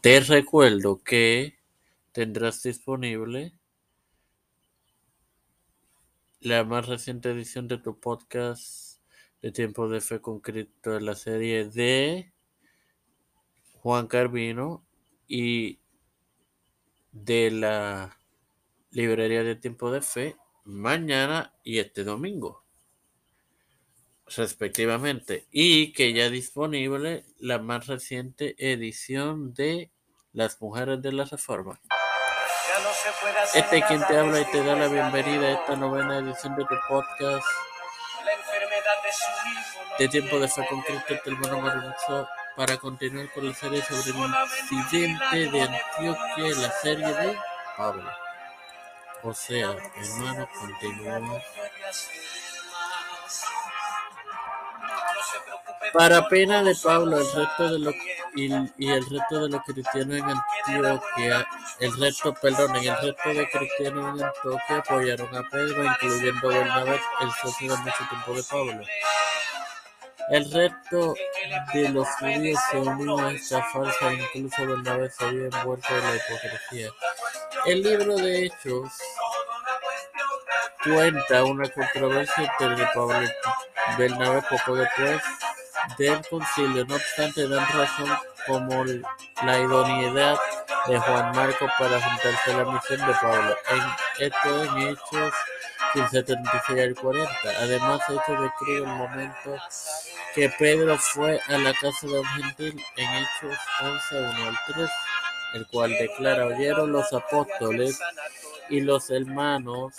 Te recuerdo que tendrás disponible la más reciente edición de tu podcast de Tiempo de Fe con Cristo en la serie de Juan Carvino y de la librería de Tiempo de Fe mañana y este domingo respectivamente y que ya disponible la más reciente edición de Las Mujeres de la Reforma. Este es quien te habla y te da la bienvenida a esta novena edición de tu podcast de Tiempo de Fe con Cristo, el hermano para continuar con la serie sobre el incidente de Antioquia la serie de Pablo. O sea, hermano, continuamos. Para pena de Pablo el resto de los y, el resto de los cristianos en Antioquia, el resto, perdón, el resto de cristianos en Antioquia apoyaron a Pedro, incluyendo Bernabé, el socio de mucho tiempo de Pablo. El resto de los judíos se unió a esta falsa, incluso Bernabé se había envuelto en la hipocresía. El libro de Hechos cuenta una controversia entre Pablo y Bernabé poco después del concilio. No obstante, dan razón como la idoneidad de Juan Marcos para juntarse a la misión de Pablo. En esto en Hechos 1536 al 40. Además, Hechos describe el momento que Pedro fue a la casa de un gentil en Hechos 11, 1 al 3, el cual declara, oyeron los apóstoles y los hermanos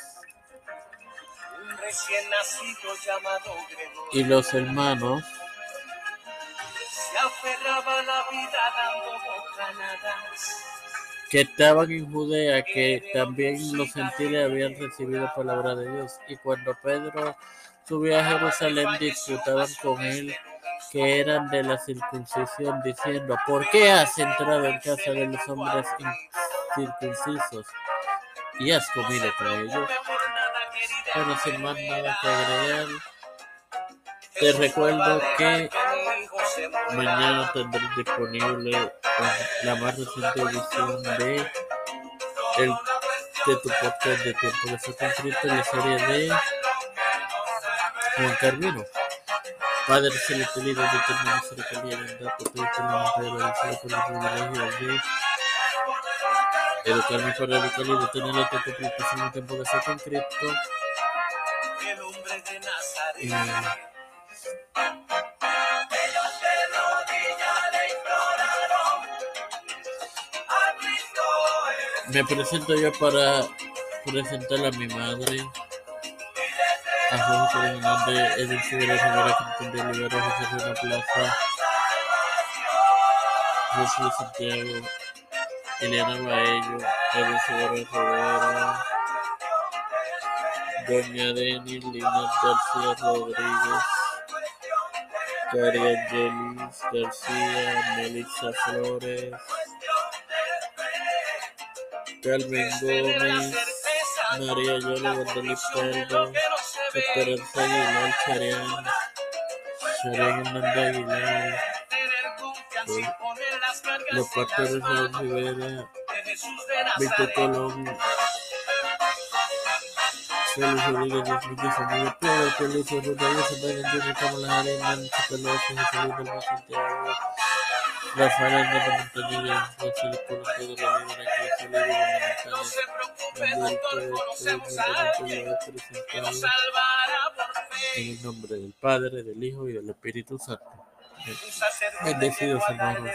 y los hermanos que estaban en Judea, que también los gentiles habían recibido palabra de Dios. Y cuando Pedro subió a Jerusalén, disfrutaban con él que eran de la circuncisión, diciendo, ¿por qué has entrado en casa de los hombres circuncisos y has comido con ellos? Bueno, sin más nada que agregar, te recuerdo que Mañana tendré disponible la más reciente edición de, el, de tu podcast de Tiempo de Fe Cristo, la serie de Juan Carmino. Padre celestial y de eterna misericordia y bondad, te pido eternamente agradecido por el privilegio de educarme para educar y de tener la prestación en tiempo de fe con Cristo. Me presento yo para presentar a mi madre, a José Hernández, Edwin Figueroa Rivera, Quintín de Runa Plaza, Jesús Santiago, Eliana Baello, Edwin Figueroa Rivera, Doña Denis Lina García Rodríguez, Cari Angelis García, Melissa Flores, Calvin Gómez, María Yola Guadalupe Pardo, Esperanza Aguilar Charián, Charián Hernández Aguilar, Los Pastores de Rivera, Víctor Colón, Félix Rodríguez de Smith, Samuel Pedro, Félix Rodríguez, Samuel Andrés, Cámara Arena, Nancy Pelosi, José Luis del Santiago, Rafael Hernández Montañez, José Colón de la Libra, que se le en el nombre del Padre, del Hijo y del Espíritu Santo. Bendecidos hermanos.